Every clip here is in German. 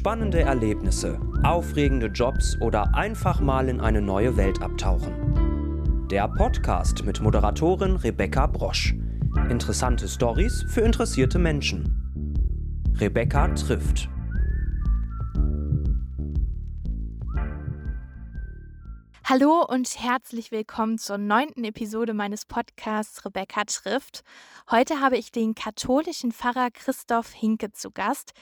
Spannende Erlebnisse, aufregende Jobs oder einfach mal in eine neue Welt abtauchen. Der Podcast mit Moderatorin Rebecca Brosch. Interessante Stories für interessierte Menschen. Rebecca trifft. Hallo und herzlich willkommen zur neunten Episode meines Podcasts Rebecca trifft. Heute habe ich den katholischen Pfarrer Christoph Hinke zu Gast.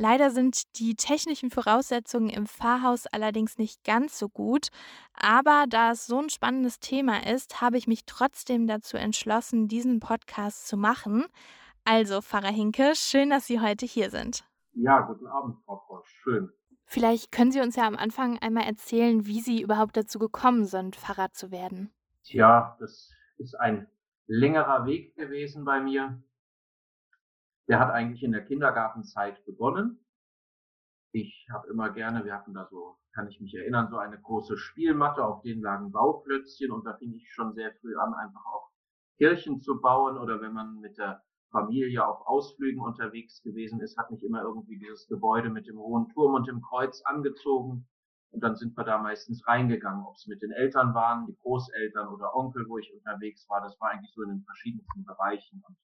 Leider sind die technischen Voraussetzungen im Pfarrhaus allerdings nicht ganz so gut. Aber da es so ein spannendes Thema ist, habe ich mich trotzdem dazu entschlossen, diesen Podcast zu machen. Also, Pfarrer Hinke, schön, dass Sie heute hier sind. Ja, guten Abend, Frau Frosch. Schön. Vielleicht können Sie uns ja am Anfang einmal erzählen, wie Sie überhaupt dazu gekommen sind, Pfarrer zu werden. Tja, das ist ein längerer Weg gewesen bei mir. Der hat eigentlich in der Kindergartenzeit begonnen. Ich habe immer gerne, wir hatten da so, kann ich mich erinnern, so eine große Spielmatte, auf denen lagen Bauklötzchen und da fing ich schon sehr früh an, einfach auch Kirchen zu bauen oder wenn man mit der Familie auf Ausflügen unterwegs gewesen ist, hat mich immer irgendwie dieses Gebäude mit dem hohen Turm und dem Kreuz angezogen. Und dann sind wir da meistens reingegangen, ob es mit den Eltern waren, die Großeltern oder Onkel, wo ich unterwegs war. Das war eigentlich so in den verschiedensten Bereichen. Und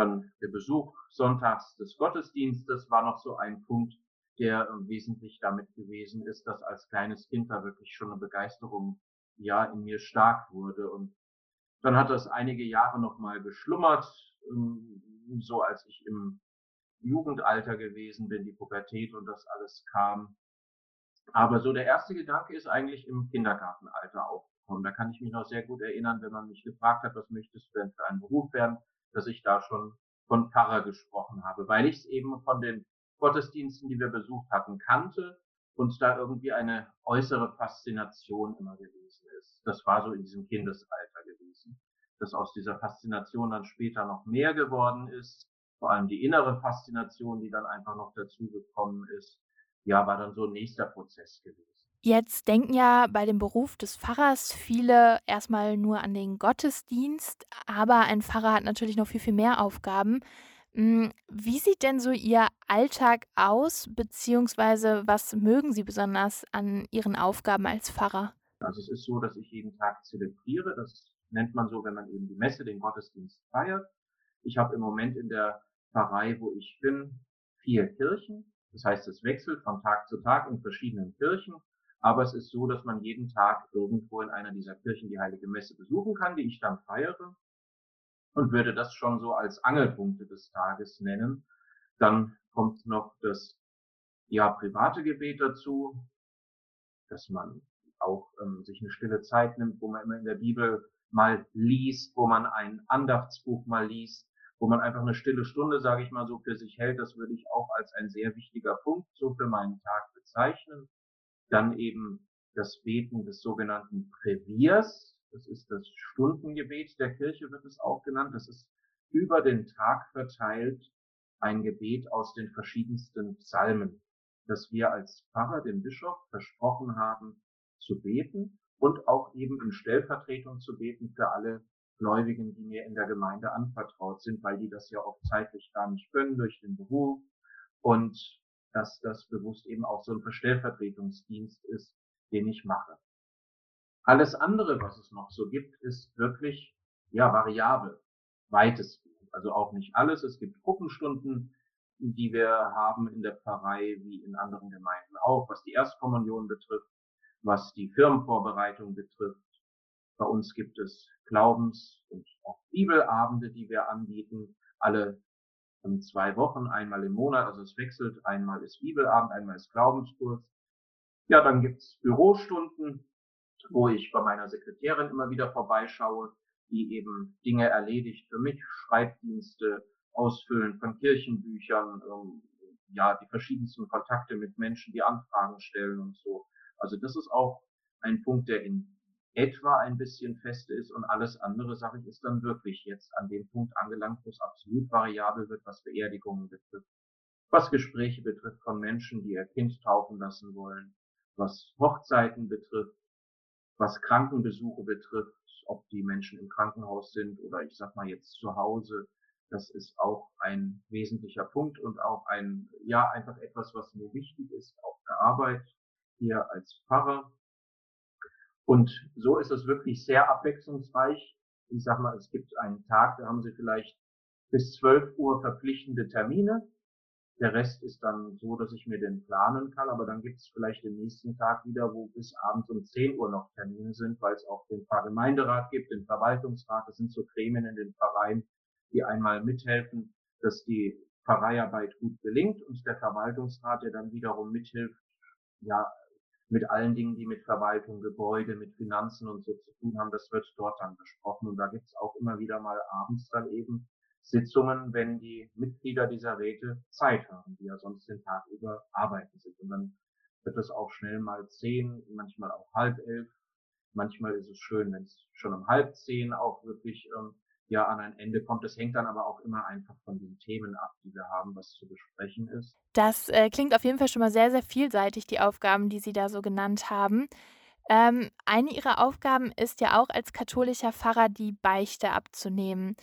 dann der Besuch sonntags des Gottesdienstes war noch so ein Punkt, der wesentlich damit gewesen ist, dass als kleines Kind da wirklich schon eine Begeisterung ja in mir stark wurde. Und dann hat das einige Jahre nochmal geschlummert, ähm, so als ich im Jugendalter gewesen bin, die Pubertät und das alles kam. Aber so der erste Gedanke ist eigentlich im Kindergartenalter aufgekommen. Da kann ich mich noch sehr gut erinnern, wenn man mich gefragt hat, was möchtest du denn für einen Beruf werden, dass ich da schon von Pfarrer gesprochen habe, weil ich es eben von den Gottesdiensten, die wir besucht hatten, kannte und da irgendwie eine äußere Faszination immer gewesen ist. Das war so in diesem Kindesalter gewesen dass aus dieser Faszination dann später noch mehr geworden ist. Vor allem die innere Faszination, die dann einfach noch dazugekommen ist, ja, war dann so ein nächster Prozess gewesen. Jetzt denken ja bei dem Beruf des Pfarrers viele erstmal nur an den Gottesdienst, aber ein Pfarrer hat natürlich noch viel, viel mehr Aufgaben. Hm, wie sieht denn so Ihr Alltag aus, beziehungsweise was mögen Sie besonders an Ihren Aufgaben als Pfarrer? Also es ist so, dass ich jeden Tag zelebriere. Das nennt man so, wenn man eben die Messe, den Gottesdienst feiert. Ich habe im Moment in der Pfarrei, wo ich bin, vier Kirchen. Das heißt, es wechselt von Tag zu Tag in verschiedenen Kirchen. Aber es ist so, dass man jeden Tag irgendwo in einer dieser Kirchen die Heilige Messe besuchen kann, die ich dann feiere. Und würde das schon so als Angelpunkte des Tages nennen. Dann kommt noch das, ja, private Gebet dazu, dass man auch ähm, sich eine stille Zeit nimmt, wo man immer in der Bibel mal liest, wo man ein Andachtsbuch mal liest, wo man einfach eine stille Stunde, sage ich mal so, für sich hält, das würde ich auch als ein sehr wichtiger Punkt so für meinen Tag bezeichnen. Dann eben das Beten des sogenannten Breviers, das ist das Stundengebet der Kirche, wird es auch genannt. Das ist über den Tag verteilt ein Gebet aus den verschiedensten Psalmen, das wir als Pfarrer dem Bischof versprochen haben zu beten und auch eben in Stellvertretung zu beten für alle Gläubigen, die mir in der Gemeinde anvertraut sind, weil die das ja oft zeitlich gar nicht können durch den Beruf und dass das bewusst eben auch so ein Verstellvertretungsdienst ist, den ich mache. Alles andere, was es noch so gibt, ist wirklich, ja, variabel, weitestgehend. Also auch nicht alles. Es gibt Gruppenstunden, die wir haben in der Pfarrei, wie in anderen Gemeinden auch, was die Erstkommunion betrifft was die Firmenvorbereitung betrifft. Bei uns gibt es Glaubens- und auch Bibelabende, die wir anbieten, alle zwei Wochen, einmal im Monat, also es wechselt, einmal ist Bibelabend, einmal ist Glaubenskurs. Ja, dann gibt's Bürostunden, wo ich bei meiner Sekretärin immer wieder vorbeischaue, die eben Dinge erledigt für mich, Schreibdienste, Ausfüllen von Kirchenbüchern, ähm, ja, die verschiedensten Kontakte mit Menschen, die Anfragen stellen und so. Also das ist auch ein Punkt, der in etwa ein bisschen fest ist und alles andere, sage ich, ist dann wirklich jetzt an dem Punkt angelangt, wo es absolut variabel wird, was Beerdigungen betrifft, was Gespräche betrifft von Menschen, die ihr Kind taufen lassen wollen, was Hochzeiten betrifft, was Krankenbesuche betrifft, ob die Menschen im Krankenhaus sind oder ich sag mal jetzt zu Hause, Das ist auch ein wesentlicher Punkt und auch ein, ja, einfach etwas, was mir wichtig ist auf der Arbeit hier als Pfarrer. Und so ist es wirklich sehr abwechslungsreich. Ich sag mal, es gibt einen Tag, da haben Sie vielleicht bis 12 Uhr verpflichtende Termine. Der Rest ist dann so, dass ich mir den planen kann, aber dann gibt es vielleicht den nächsten Tag wieder, wo bis abends um 10 Uhr noch Termine sind, weil es auch den Pfarrgemeinderat gibt, den Verwaltungsrat, das sind so Gremien in den Pfarreien, die einmal mithelfen, dass die Pfarreiarbeit gut gelingt und der Verwaltungsrat, der dann wiederum mithilft, ja, mit allen Dingen, die mit Verwaltung, Gebäude, mit Finanzen und so zu tun haben, das wird dort dann besprochen. Und da gibt es auch immer wieder mal abends dann eben Sitzungen, wenn die Mitglieder dieser Räte Zeit haben, die ja sonst den Tag über arbeiten sind. Und dann wird es auch schnell mal zehn, manchmal auch halb elf. Manchmal ist es schön, wenn es schon um halb zehn auch wirklich ähm, ja an ein Ende kommt. Das hängt dann aber auch immer einfach von den Themen ab, die wir haben, was zu besprechen ist. Das äh, klingt auf jeden Fall schon mal sehr, sehr vielseitig, die Aufgaben, die Sie da so genannt haben. Ähm, eine Ihrer Aufgaben ist ja auch als katholischer Pfarrer die Beichte abzunehmen.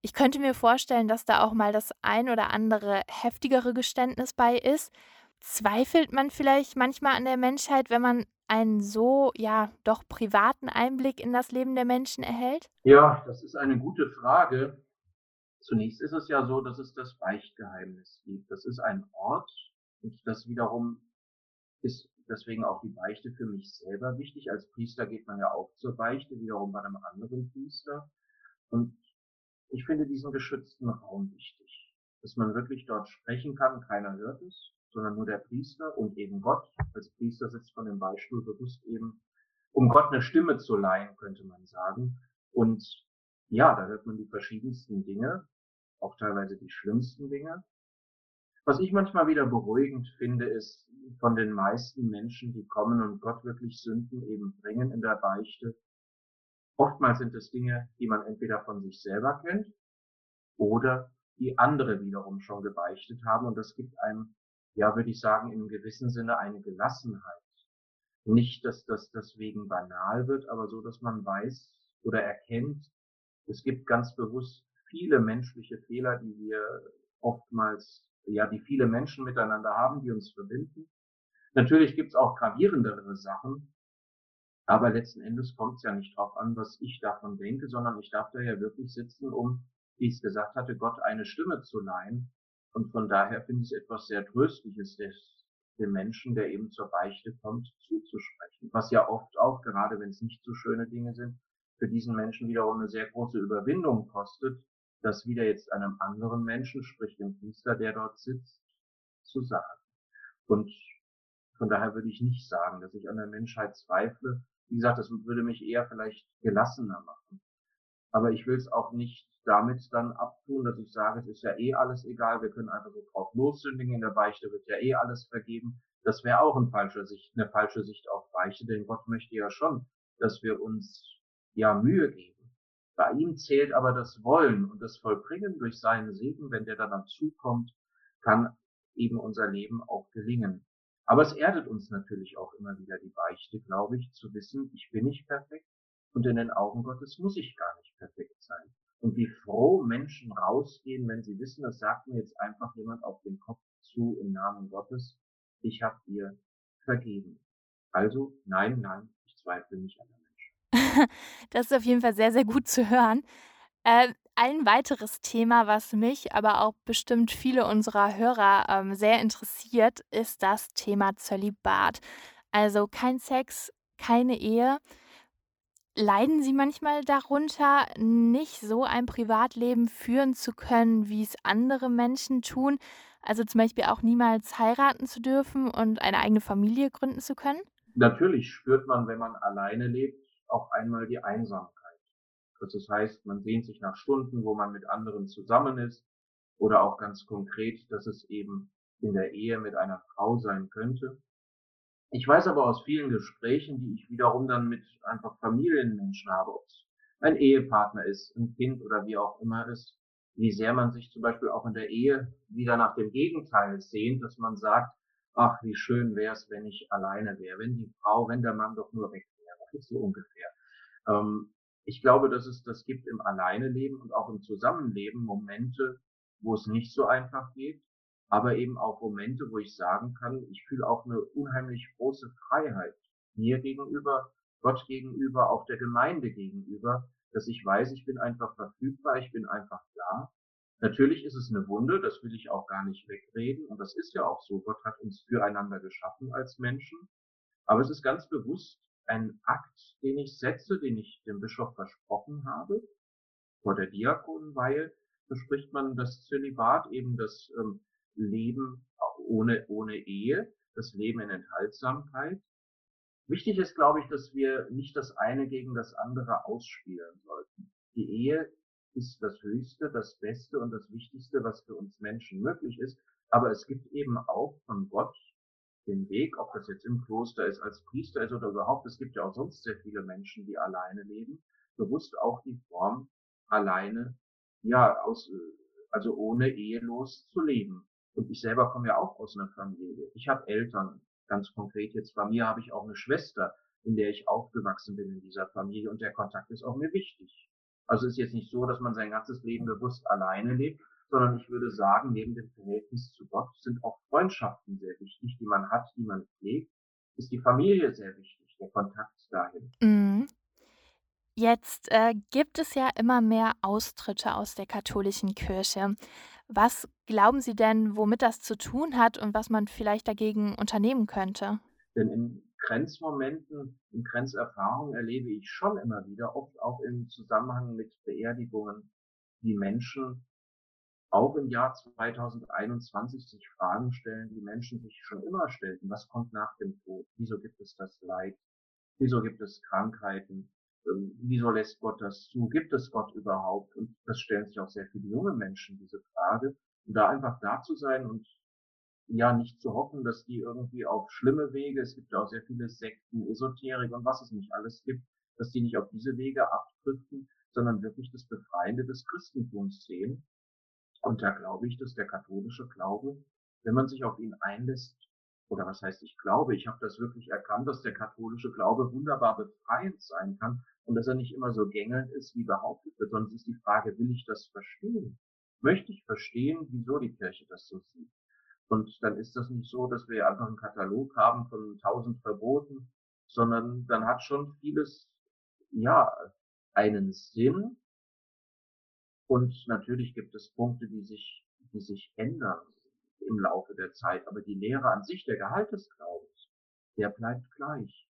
Ich könnte mir vorstellen, dass da auch mal das ein oder andere heftigere Geständnis bei ist. Zweifelt man vielleicht manchmal an der Menschheit, wenn man einen so, ja, doch privaten Einblick in das Leben der Menschen erhält? Ja, das ist eine gute Frage. Zunächst ist es ja so, dass es das Beichtgeheimnis gibt. Das ist ein Ort und das wiederum ist deswegen auch die Beichte für mich selber wichtig. Als Priester geht man ja auch zur Beichte, wiederum bei einem anderen Priester. Und ich finde diesen geschützten Raum wichtig, dass man wirklich dort sprechen kann, keiner hört es, sondern nur der Priester und eben Gott. Als Priester sitzt man im Beistuhl bewusst eben, um Gott eine Stimme zu leihen, könnte man sagen. Und ja, da hört man die verschiedensten Dinge, auch teilweise die schlimmsten Dinge. Was ich manchmal wieder beruhigend finde, ist von den meisten Menschen, die kommen und Gott wirklich Sünden eben bringen in der Beichte, Oftmals sind es Dinge, die man entweder von sich selber kennt oder die andere wiederum schon gebeichtet haben. Und das gibt einem, ja, würde ich sagen, im gewissen Sinne eine Gelassenheit. Nicht, dass das deswegen banal wird, aber so, dass man weiß oder erkennt, es gibt ganz bewusst viele menschliche Fehler, die wir oftmals, ja, die viele Menschen miteinander haben, die uns verbinden. Natürlich gibt es auch gravierendere Sachen, aber letzten Endes kommt es ja nicht darauf an, was ich davon denke, sondern ich darf da ja wirklich sitzen, um, wie ich es gesagt hatte, Gott eine Stimme zu leihen. Und von daher finde ich es etwas sehr Tröstliches, des, dem Menschen, der eben zur Beichte kommt, zuzusprechen. Was ja oft auch, gerade wenn es nicht so schöne Dinge sind, für diesen Menschen wiederum eine sehr große Überwindung kostet, das wieder jetzt einem anderen Menschen, sprich dem Priester, der dort sitzt, zu sagen. Und von daher würde ich nicht sagen, dass ich an der Menschheit zweifle, wie gesagt, das würde mich eher vielleicht gelassener machen. Aber ich will es auch nicht damit dann abtun, dass ich sage, es ist ja eh alles egal, wir können einfach so drauf lossündigen, in der Beichte wird ja eh alles vergeben. Das wäre auch ein falscher Sicht, eine falsche Sicht auf Beichte, denn Gott möchte ja schon, dass wir uns ja Mühe geben. Bei ihm zählt aber das Wollen und das Vollbringen durch seinen Segen, wenn der dann dazukommt, kann eben unser Leben auch gelingen. Aber es erdet uns natürlich auch immer wieder die Beichte, glaube ich, zu wissen, ich bin nicht perfekt und in den Augen Gottes muss ich gar nicht perfekt sein. Und wie froh Menschen rausgehen, wenn sie wissen, das sagt mir jetzt einfach jemand auf den Kopf zu im Namen Gottes, ich habe dir vergeben. Also nein, nein, ich zweifle nicht an der Mensch. das ist auf jeden Fall sehr, sehr gut zu hören. Äh, ein weiteres Thema, was mich, aber auch bestimmt viele unserer Hörer ähm, sehr interessiert, ist das Thema Zölibat. Also kein Sex, keine Ehe. Leiden Sie manchmal darunter, nicht so ein Privatleben führen zu können, wie es andere Menschen tun? Also zum Beispiel auch niemals heiraten zu dürfen und eine eigene Familie gründen zu können? Natürlich spürt man, wenn man alleine lebt, auch einmal die Einsamkeit. Das heißt, man sehnt sich nach Stunden, wo man mit anderen zusammen ist oder auch ganz konkret, dass es eben in der Ehe mit einer Frau sein könnte. Ich weiß aber aus vielen Gesprächen, die ich wiederum dann mit einfach Familienmenschen habe, ob es ein Ehepartner ist, ein Kind oder wie auch immer ist, wie sehr man sich zum Beispiel auch in der Ehe wieder nach dem Gegenteil sehnt, dass man sagt, ach, wie schön wäre es, wenn ich alleine wäre, wenn die Frau, wenn der Mann doch nur weg wäre, so ungefähr. Ähm, Ich glaube, dass es das gibt im Alleineleben und auch im Zusammenleben Momente, wo es nicht so einfach geht, aber eben auch Momente, wo ich sagen kann, ich fühle auch eine unheimlich große Freiheit mir gegenüber, Gott gegenüber, auch der Gemeinde gegenüber, dass ich weiß, ich bin einfach verfügbar, ich bin einfach da. Natürlich ist es eine Wunde, das will ich auch gar nicht wegreden und das ist ja auch so. Gott hat uns füreinander geschaffen als Menschen. Aber es ist ganz bewusst ein Akt, den ich setze, den ich dem Bischof versprochen habe. Vor der Diakonenweihe bespricht man das Zölibat, eben das ähm, Leben ohne, ohne Ehe, das Leben in Enthaltsamkeit. Wichtig ist, glaube ich, dass wir nicht das eine gegen das andere ausspielen sollten. Die Ehe ist das Höchste, das Beste und das Wichtigste, was für uns Menschen möglich ist. Aber es gibt eben auch von Gott den Weg, ob das jetzt im Kloster ist, als Priester ist oder überhaupt, es gibt ja auch sonst sehr viele Menschen, die alleine leben, bewusst auch die Form alleine, ja, aus, also ohne ehelos zu leben. Und ich selber komme ja auch aus einer Familie. Ich habe Eltern, ganz konkret jetzt bei mir habe ich auch eine Schwester, in der ich aufgewachsen bin in dieser Familie und der Kontakt ist auch mir wichtig. Also ist jetzt nicht so, dass man sein ganzes Leben bewusst alleine lebt, sondern ich würde sagen, neben dem Verhältnis zu Gott sind auch Freundschaften sehr wichtig, die man hat, die man pflegt, ist die Familie sehr wichtig, der Kontakt dahin. Mhm. Jetzt äh, gibt es ja immer mehr Austritte aus der katholischen Kirche. Was glauben Sie denn, womit das zu tun hat und was man vielleicht dagegen unternehmen könnte? Denn in Grenzmomenten, in Grenzerfahrungen erlebe ich schon immer wieder, oft auch im Zusammenhang mit Beerdigungen, wie Menschen auch im Jahr 2021 sich Fragen stellen, die Menschen sich schon immer stellten. Was kommt nach dem Tod? Wieso gibt es das Leid? Wieso gibt es Krankheiten? Ähm, wieso lässt Gott das zu? Gibt es Gott überhaupt? Und das stellen sich auch sehr viele junge Menschen diese Frage. Und da einfach da zu sein und ja nicht zu hoffen, dass die irgendwie auf schlimme Wege, es gibt ja auch sehr viele Sekten, Esoterik und was es nicht alles gibt, dass die nicht auf diese Wege abdriften, sondern wirklich das Befreiende des Christentums sehen und da glaube ich, dass der katholische Glaube, wenn man sich auf ihn einlässt, oder was heißt ich glaube, ich habe das wirklich erkannt, dass der katholische Glaube wunderbar befreiend sein kann und dass er nicht immer so gängelnd ist, wie behauptet wird, es ist die Frage, will ich das verstehen? Möchte ich verstehen, wieso die Kirche das so sieht? Und dann ist das nicht so, dass wir einfach einen Katalog haben von tausend Verboten, sondern dann hat schon vieles, ja, einen Sinn und natürlich gibt es Punkte, die sich, die sich ändern im Laufe der Zeit. Aber die Lehre an sich, der Gehalt des Glaubens, der bleibt gleich.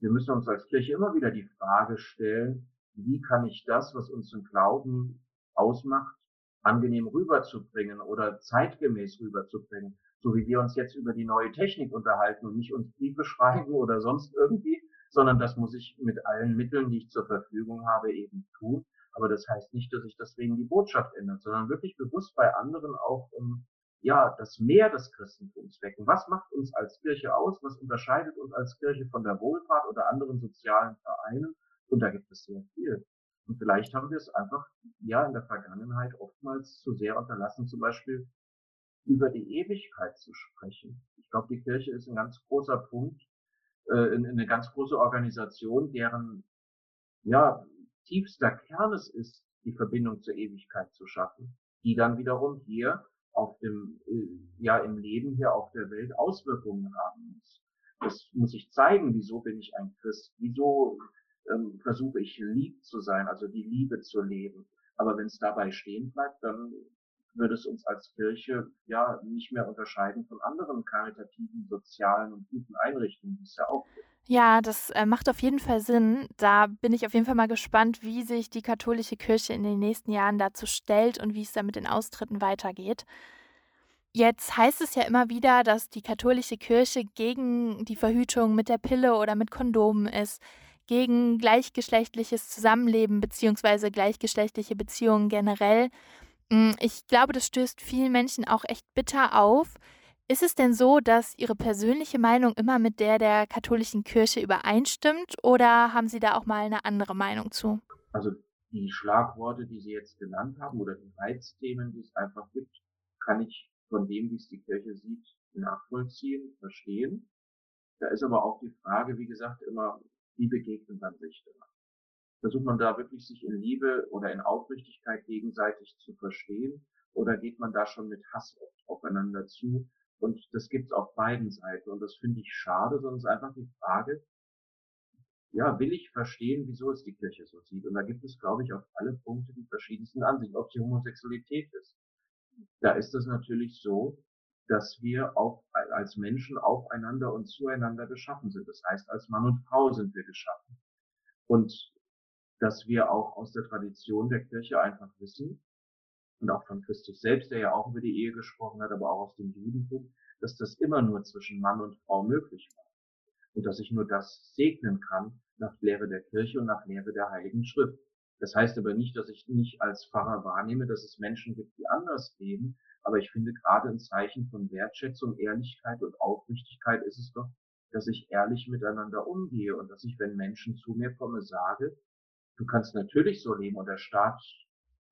Wir müssen uns als Kirche immer wieder die Frage stellen, wie kann ich das, was uns im Glauben ausmacht, angenehm rüberzubringen oder zeitgemäß rüberzubringen. So wie wir uns jetzt über die neue Technik unterhalten und nicht uns Briefe schreiben oder sonst irgendwie, sondern das muss ich mit allen Mitteln, die ich zur Verfügung habe, eben tun. Aber das heißt nicht, dass sich deswegen die Botschaft ändert, sondern wirklich bewusst bei anderen auch um, ja, das Mehr des Christentums wecken. Was macht uns als Kirche aus? Was unterscheidet uns als Kirche von der Wohlfahrt oder anderen sozialen Vereinen? Und da gibt es sehr viel. Und vielleicht haben wir es einfach, ja, in der Vergangenheit oftmals zu sehr unterlassen, zum Beispiel über die Ewigkeit zu sprechen. Ich glaube, die Kirche ist ein ganz großer Punkt, äh, eine ganz große Organisation, deren, ja, tiefster Kern es ist, die Verbindung zur Ewigkeit zu schaffen, die dann wiederum hier auf dem, äh, ja, im Leben hier auf der Welt Auswirkungen haben muss. Das muss ich zeigen, wieso bin ich ein Christ, wieso ähm, versuche ich lieb zu sein, also die Liebe zu leben. Aber wenn es dabei stehen bleibt, dann würde es uns als Kirche ja nicht mehr unterscheiden von anderen karitativen, sozialen und guten Einrichtungen, die es ja auch gibt. Ja, das äh, macht auf jeden Fall Sinn. Da bin ich auf jeden Fall mal gespannt, wie sich die katholische Kirche in den nächsten Jahren dazu stellt und wie es da mit den Austritten weitergeht. Jetzt heißt es ja immer wieder, dass die katholische Kirche gegen die Verhütung mit der Pille oder mit Kondomen ist, gegen gleichgeschlechtliches Zusammenleben bzw. gleichgeschlechtliche Beziehungen generell. Hm, ich glaube, das stößt vielen Menschen auch echt bitter auf. Ist es denn so, dass Ihre persönliche Meinung immer mit der der katholischen Kirche übereinstimmt oder haben Sie da auch mal eine andere Meinung zu? Also die Schlagworte, die Sie jetzt genannt haben oder die Reizthemen, die es einfach gibt, kann ich von dem, wie es die Kirche sieht, nachvollziehen, verstehen. Da ist aber auch die Frage, wie gesagt, immer, wie begegnet man sich da? Versucht man da wirklich sich in Liebe oder in Aufrichtigkeit gegenseitig zu verstehen? Oder geht man da schon mit Hass aufeinander zu? Und das gibt's auf beiden Seiten. Und das finde ich schade, sondern es ist einfach die Frage, ja, will ich verstehen, wieso es die Kirche so sieht. Und da gibt es, glaube ich, auf alle Punkte die verschiedensten Ansichten, ob die Homosexualität ist. Da ist es natürlich so, dass wir auch als Menschen aufeinander und zueinander geschaffen sind. Das heißt, als Mann und Frau sind wir geschaffen. Und dass wir auch aus der Tradition der Kirche einfach wissen, und auch von Christus selbst, der ja auch über die Ehe gesprochen hat, aber auch aus dem Judentum, dass das immer nur zwischen Mann und Frau möglich war. Und dass ich nur das segnen kann nach Lehre der Kirche und nach Lehre der Heiligen Schrift. Das heißt aber nicht, dass ich nicht als Pfarrer wahrnehme, dass es Menschen gibt, die anders leben. Aber ich finde gerade ein Zeichen von Wertschätzung, Ehrlichkeit und Aufrichtigkeit ist es doch, dass ich ehrlich miteinander umgehe und dass ich, wenn Menschen zu mir kommen, sage, du kannst natürlich so leben und der Staat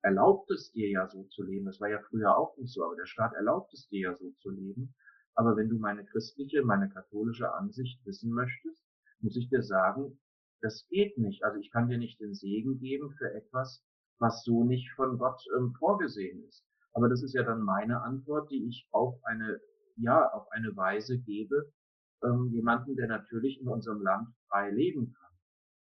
erlaubt es dir ja so zu leben. Das war ja früher auch nicht so, aber der Staat erlaubt es dir ja so zu leben. Aber wenn du meine christliche, meine katholische Ansicht wissen möchtest, muss ich dir sagen, das geht nicht. Also ich kann dir nicht den Segen geben für etwas, was so nicht von Gott ähm, vorgesehen ist. Aber das ist ja dann meine Antwort, die ich auf eine, ja, auf eine Weise gebe, ähm, jemanden, der natürlich in unserem Land frei leben kann.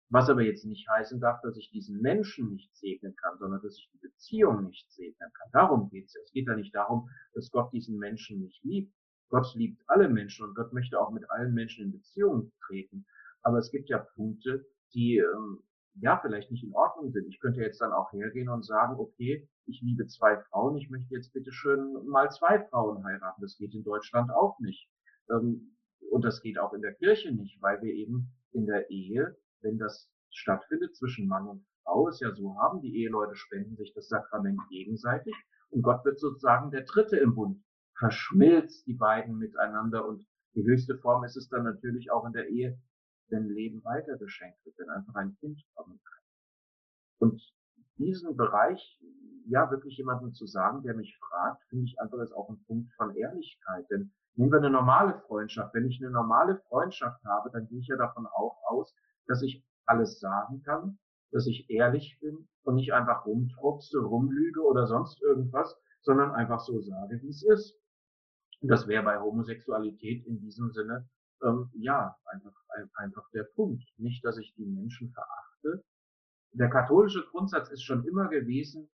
Was aber jetzt nicht heißen darf, dass ich diesen Menschen nicht segnen kann, sondern dass ich die Beziehung nicht segnen kann. Darum geht's ja. Es geht ja nicht darum, dass Gott diesen Menschen nicht liebt. Gott liebt alle Menschen und Gott möchte auch mit allen Menschen in Beziehung treten. Aber es gibt ja Punkte, die ähm, ja vielleicht nicht in Ordnung sind. Ich könnte jetzt dann auch hergehen und sagen, okay, ich liebe zwei Frauen, ich möchte jetzt bitte schön mal zwei Frauen heiraten. Das geht in Deutschland auch nicht. Ähm, und das geht auch in der Kirche nicht, weil wir eben in der Ehe wenn das stattfindet zwischen Mann und Frau, es ja so haben, die Eheleute spenden sich das Sakrament gegenseitig und Gott wird sozusagen der Dritte im Bund, verschmilzt die beiden miteinander und die höchste Form ist es dann natürlich auch in der Ehe, wenn Leben weiter geschenkt wird, wenn einfach ein Kind kommen kann. Und diesen Bereich, ja, wirklich jemandem zu sagen, der mich fragt, finde ich einfach ist auch ein Punkt von Ehrlichkeit. Denn nehmen wir eine normale Freundschaft. Wenn ich eine normale Freundschaft habe, dann gehe ich ja davon auch aus, dass ich alles sagen kann, dass ich ehrlich bin und nicht einfach rumtropse, rumlüge oder sonst irgendwas, sondern einfach so sage, wie es ist. Und das wäre bei Homosexualität in diesem Sinne, ähm, ja, einfach, einfach der Punkt. Nicht, dass ich die Menschen verachte. Der katholische Grundsatz ist schon immer gewesen,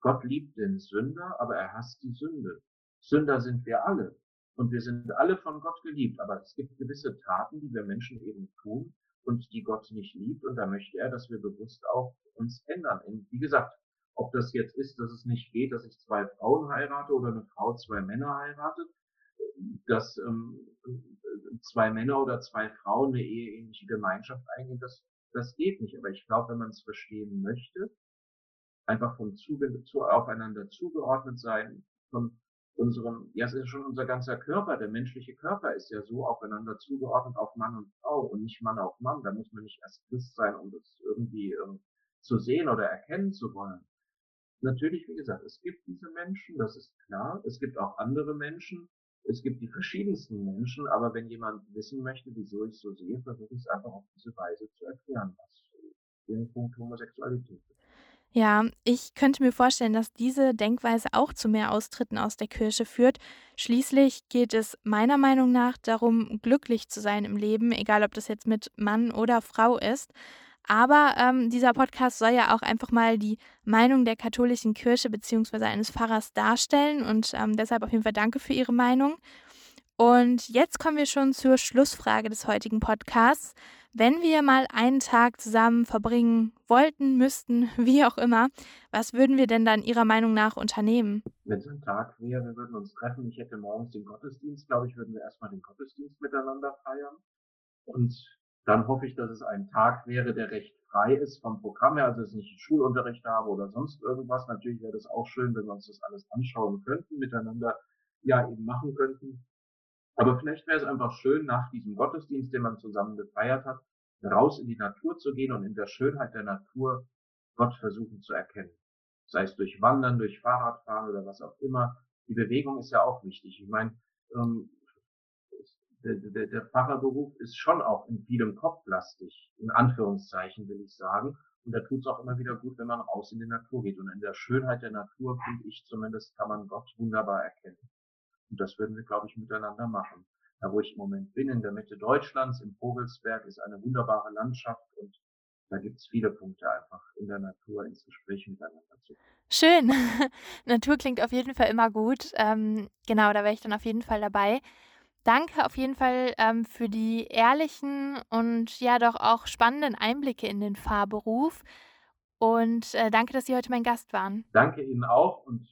Gott liebt den Sünder, aber er hasst die Sünde. Sünder sind wir alle. Und wir sind alle von Gott geliebt. Aber es gibt gewisse Taten, die wir Menschen eben tun, und die Gott nicht liebt. Und da möchte er, dass wir bewusst auch uns ändern. Und wie gesagt, ob das jetzt ist, dass es nicht geht, dass ich zwei Frauen heirate oder eine Frau zwei Männer heiratet, dass ähm, zwei Männer oder zwei Frauen eine eheähnliche Gemeinschaft eingehen, das, das geht nicht. Aber ich glaube, wenn man es verstehen möchte, einfach vom Zuge zu, aufeinander zugeordnet sein, von unserem, ja, es ist schon unser ganzer Körper, der menschliche Körper ist ja so aufeinander zugeordnet auf Mann und Frau und nicht Mann auf Mann. Da muss man nicht erst Christ sein, um das irgendwie ähm, zu sehen oder erkennen zu wollen. Natürlich, wie gesagt, es gibt diese Menschen, das ist klar. Es gibt auch andere Menschen. Es gibt die verschiedensten Menschen, aber wenn jemand wissen möchte, wieso ich so sehe, versuche ich es einfach auf diese Weise zu erklären, was den Punkt Homosexualität ist. Ja, ich könnte mir vorstellen, dass diese Denkweise auch zu mehr Austritten aus der Kirche führt. Schließlich geht es meiner Meinung nach darum, glücklich zu sein im Leben, egal ob das jetzt mit Mann oder Frau ist. Aber ähm, dieser Podcast soll ja auch einfach mal die Meinung der katholischen Kirche bzw. eines Pfarrers darstellen und ähm, deshalb auf jeden Fall danke für Ihre Meinung. Und jetzt kommen wir schon zur Schlussfrage des heutigen Podcasts. Wenn wir mal einen Tag zusammen verbringen wollten, müssten, wie auch immer, was würden wir denn dann Ihrer Meinung nach unternehmen? Wenn es ein Tag wäre, wir würden uns treffen. Ich hätte morgens den Gottesdienst, glaube ich, würden wir erstmal den Gottesdienst miteinander feiern. Und dann hoffe ich, dass es ein Tag wäre, der recht frei ist vom Programm her, also dass ich nicht Schulunterricht habe oder sonst irgendwas. Natürlich wäre das auch schön, wenn wir uns das alles anschauen könnten, miteinander ja eben machen könnten. Aber vielleicht wäre es einfach schön, nach diesem Gottesdienst, den man zusammen gefeiert hat, raus in die Natur zu gehen und in der Schönheit der Natur Gott versuchen zu erkennen. Sei es durch Wandern, durch Fahrradfahren oder was auch immer. Die Bewegung ist ja auch wichtig. Ich meine, ähm, der, der, der Pfarrerberuf ist schon auch in vielem kopflastig, in Anführungszeichen will ich sagen. Und da tut es auch immer wieder gut, wenn man raus in die Natur geht. Und in der Schönheit der Natur, finde ich zumindest, kann man Gott wunderbar erkennen. Und das würden wir, glaube ich, miteinander machen. Da, wo ich im Moment bin, in der Mitte Deutschlands, im Vogelsberg, ist eine wunderbare Landschaft und da gibt es viele Punkte einfach in der Natur ins Gespräch miteinander zu. Schön. Natur klingt auf jeden Fall immer gut. Ähm, genau, da wäre ich dann auf jeden Fall dabei. Danke auf jeden Fall ähm, für die ehrlichen und ja doch auch spannenden Einblicke in den Fahrberuf. Und äh, danke, dass Sie heute mein Gast waren. Danke Ihnen auch und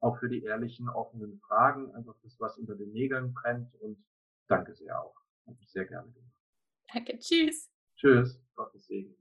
auch für die ehrlichen, offenen Fragen. Einfach das, was unter den Nägeln brennt. Und danke sehr auch. Habe ich sehr gerne gemacht. Danke. Tschüss. Tschüss. Gottes Segen.